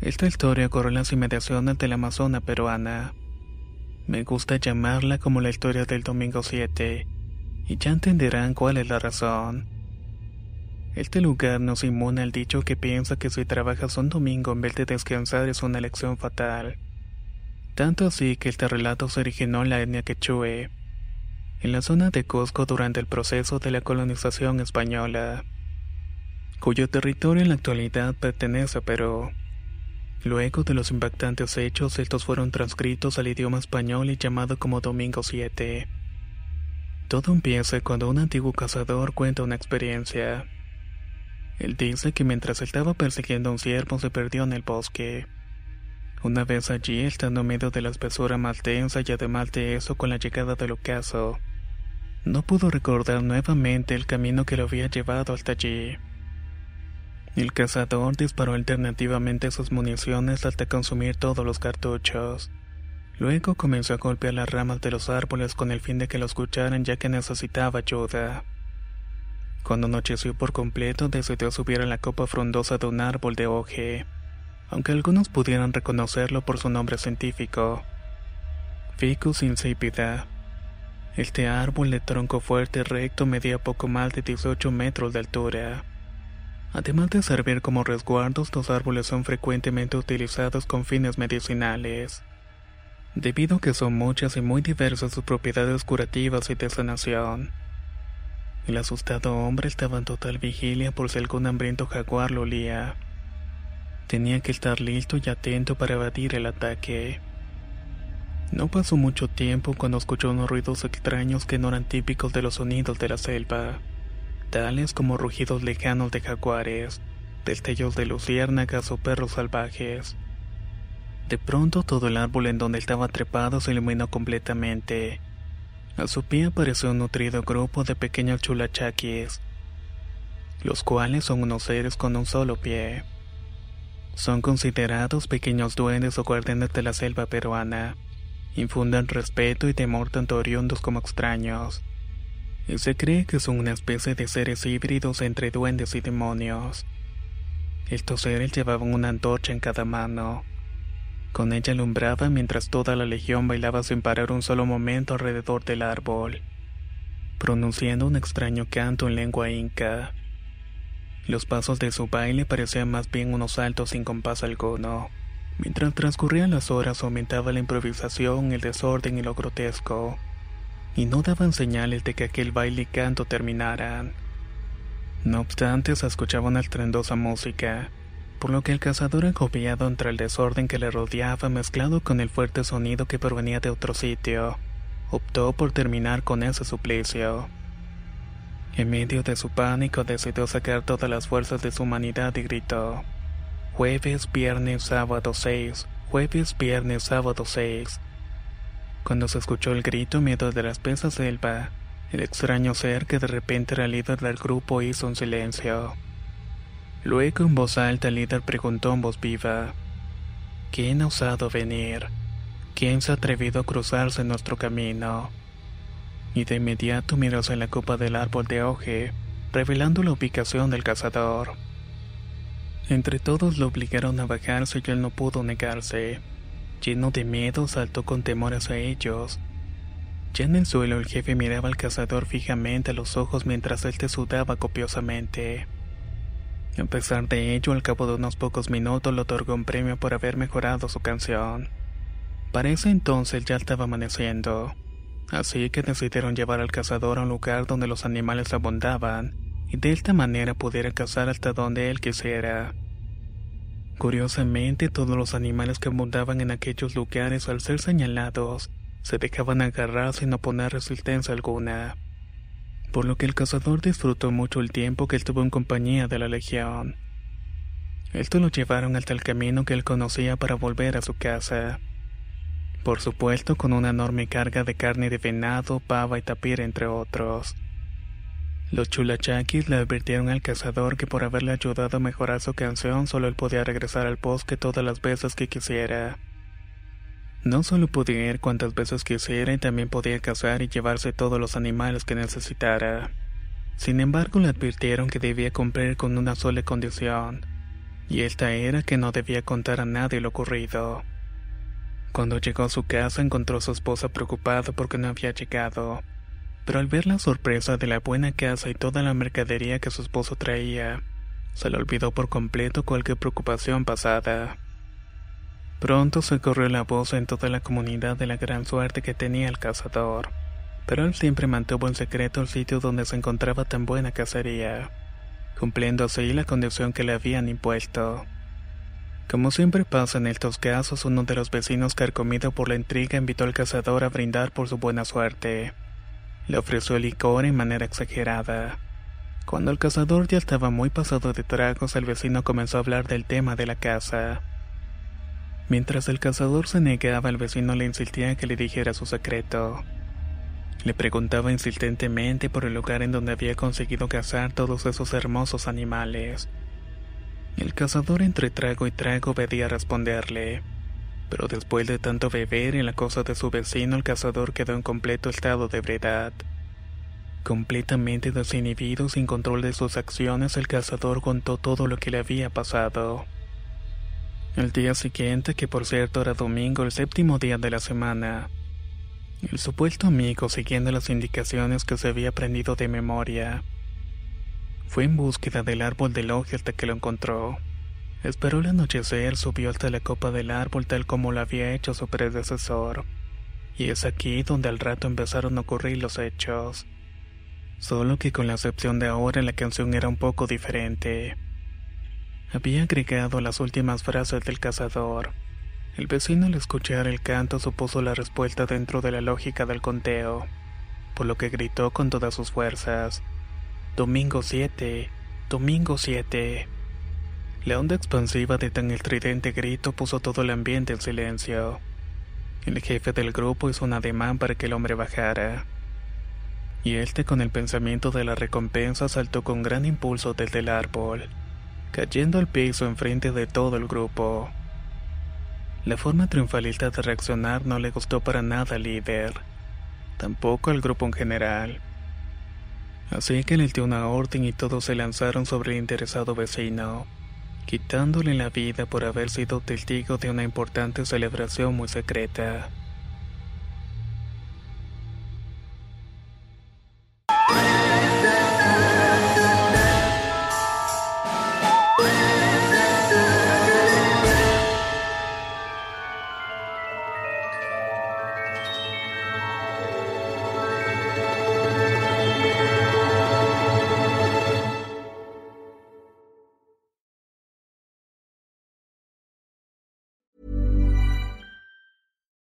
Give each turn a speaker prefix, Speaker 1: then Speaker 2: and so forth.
Speaker 1: Esta historia ocurrió en las inmediaciones de la Amazona peruana. Me gusta llamarla como la historia del domingo 7, y ya entenderán cuál es la razón. Este lugar nos inmune al dicho que piensa que si trabajas un domingo en vez de descansar es una elección fatal. Tanto así que este relato se originó en la etnia quechue, en la zona de Cusco durante el proceso de la colonización española, cuyo territorio en la actualidad pertenece a Perú. Luego de los impactantes hechos, estos fueron transcritos al idioma español y llamado como Domingo 7. Todo empieza cuando un antiguo cazador cuenta una experiencia. Él dice que mientras estaba persiguiendo a un ciervo se perdió en el bosque. Una vez allí, estando en medio de la espesura más densa y además de eso con la llegada del ocaso, no pudo recordar nuevamente el camino que lo había llevado hasta allí. El cazador disparó alternativamente sus municiones hasta consumir todos los cartuchos. Luego comenzó a golpear las ramas de los árboles con el fin de que lo escucharan ya que necesitaba ayuda. Cuando anocheció por completo, decidió subir a la copa frondosa de un árbol de hoje, aunque algunos pudieran reconocerlo por su nombre científico. Ficus insipida. Este árbol de tronco fuerte y recto medía poco más de 18 metros de altura. Además de servir como resguardos, los árboles son frecuentemente utilizados con fines medicinales, debido a que son muchas y muy diversas sus propiedades curativas y de sanación. El asustado hombre estaba en total vigilia por si algún hambriento jaguar lo olía. Tenía que estar listo y atento para evadir el ataque. No pasó mucho tiempo cuando escuchó unos ruidos extraños que no eran típicos de los sonidos de la selva tales como rugidos lejanos de jaguares, destellos de luciérnagas o perros salvajes. De pronto todo el árbol en donde estaba trepado se iluminó completamente. A su pie apareció un nutrido grupo de pequeños chulachaquis, los cuales son unos seres con un solo pie. Son considerados pequeños duendes o guardianes de la selva peruana. Infunden respeto y temor tanto oriundos como extraños se cree que son una especie de seres híbridos entre duendes y demonios. Estos seres llevaban una antorcha en cada mano. Con ella alumbraba mientras toda la legión bailaba sin parar un solo momento alrededor del árbol, pronunciando un extraño canto en lengua inca. Los pasos de su baile parecían más bien unos saltos sin compás alguno. Mientras transcurrían las horas aumentaba la improvisación, el desorden y lo grotesco y no daban señales de que aquel baile y canto terminaran. No obstante, se escuchaba una estrendosa música, por lo que el cazador agobiado entre el desorden que le rodeaba mezclado con el fuerte sonido que provenía de otro sitio, optó por terminar con ese suplicio. En medio de su pánico decidió sacar todas las fuerzas de su humanidad y gritó, Jueves, viernes, sábado 6, jueves, viernes, sábado 6. Cuando se escuchó el grito miedo de la espesa selva, el extraño ser que de repente era líder del grupo hizo un silencio. Luego en voz alta el líder preguntó en voz viva, ¿Quién ha osado venir? ¿quién se ha atrevido a cruzarse en nuestro camino? Y de inmediato miró hacia la copa del árbol de hoje, revelando la ubicación del cazador. Entre todos lo obligaron a bajarse y él no pudo negarse. Lleno de miedo, saltó con temor hacia ellos. Ya en el suelo, el jefe miraba al cazador fijamente a los ojos mientras él te sudaba copiosamente. A pesar de ello, al cabo de unos pocos minutos le otorgó un premio por haber mejorado su canción. Para ese entonces ya estaba amaneciendo, así que decidieron llevar al cazador a un lugar donde los animales abundaban y de esta manera pudiera cazar hasta donde él quisiera. Curiosamente, todos los animales que abundaban en aquellos lugares al ser señalados se dejaban agarrar sin oponer resistencia alguna, por lo que el cazador disfrutó mucho el tiempo que estuvo en compañía de la legión. Esto lo llevaron hasta el camino que él conocía para volver a su casa. Por supuesto, con una enorme carga de carne de venado, pava y tapir, entre otros. Los chulachakis le advirtieron al cazador que por haberle ayudado a mejorar su canción, solo él podía regresar al bosque todas las veces que quisiera. No solo podía ir cuantas veces quisiera y también podía cazar y llevarse todos los animales que necesitara. Sin embargo, le advirtieron que debía cumplir con una sola condición, y esta era que no debía contar a nadie lo ocurrido. Cuando llegó a su casa encontró a su esposa preocupada porque no había llegado, pero al ver la sorpresa de la buena casa y toda la mercadería que su esposo traía, se le olvidó por completo cualquier preocupación pasada. Pronto se corrió la voz en toda la comunidad de la gran suerte que tenía el cazador, pero él siempre mantuvo en secreto el sitio donde se encontraba tan buena cacería, cumpliendo así la condición que le habían impuesto. Como siempre pasa en estos casos, uno de los vecinos carcomido por la intriga invitó al cazador a brindar por su buena suerte. Le ofreció licor en manera exagerada. Cuando el cazador ya estaba muy pasado de tragos, el vecino comenzó a hablar del tema de la casa. Mientras el cazador se negaba, el vecino le insistía que le dijera su secreto. Le preguntaba insistentemente por el lugar en donde había conseguido cazar todos esos hermosos animales. El cazador entre trago y trago pedía responderle, pero después de tanto beber y la cosa de su vecino, el cazador quedó en completo estado de ebriedad. Completamente desinhibido, sin control de sus acciones, el cazador contó todo lo que le había pasado. El día siguiente, que por cierto era domingo, el séptimo día de la semana, el supuesto amigo, siguiendo las indicaciones que se había aprendido de memoria, fue en búsqueda del árbol del oje hasta que lo encontró. Esperó el anochecer, subió hasta la copa del árbol tal como lo había hecho su predecesor. Y es aquí donde al rato empezaron a ocurrir los hechos. Solo que con la excepción de ahora la canción era un poco diferente. Había agregado las últimas frases del cazador. El vecino al escuchar el canto supuso la respuesta dentro de la lógica del conteo, por lo que gritó con todas sus fuerzas. Domingo 7, domingo 7. La onda expansiva de tan estridente grito puso todo el ambiente en silencio. El jefe del grupo hizo un ademán para que el hombre bajara. Y este con el pensamiento de la recompensa saltó con gran impulso desde el árbol cayendo al piso enfrente de todo el grupo. La forma triunfalista de reaccionar no le gustó para nada al líder, tampoco al grupo en general. Así que le dio una orden y todos se lanzaron sobre el interesado vecino, quitándole la vida por haber sido testigo de una importante celebración muy secreta.